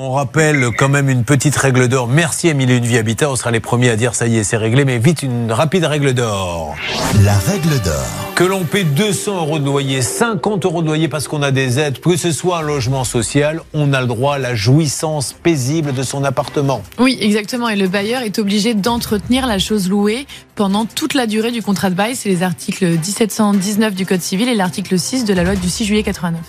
On rappelle quand même une petite règle d'or. Merci Émilie Une Vie Habitat. On sera les premiers à dire ça y est, c'est réglé. Mais vite, une rapide règle d'or. La règle d'or. Que l'on paie 200 euros de loyer, 50 euros de loyer parce qu'on a des aides, que ce soit un logement social, on a le droit à la jouissance paisible de son appartement. Oui, exactement. Et le bailleur est obligé d'entretenir la chose louée pendant toute la durée du contrat de bail. C'est les articles 1719 du Code civil et l'article 6 de la loi du 6 juillet 89.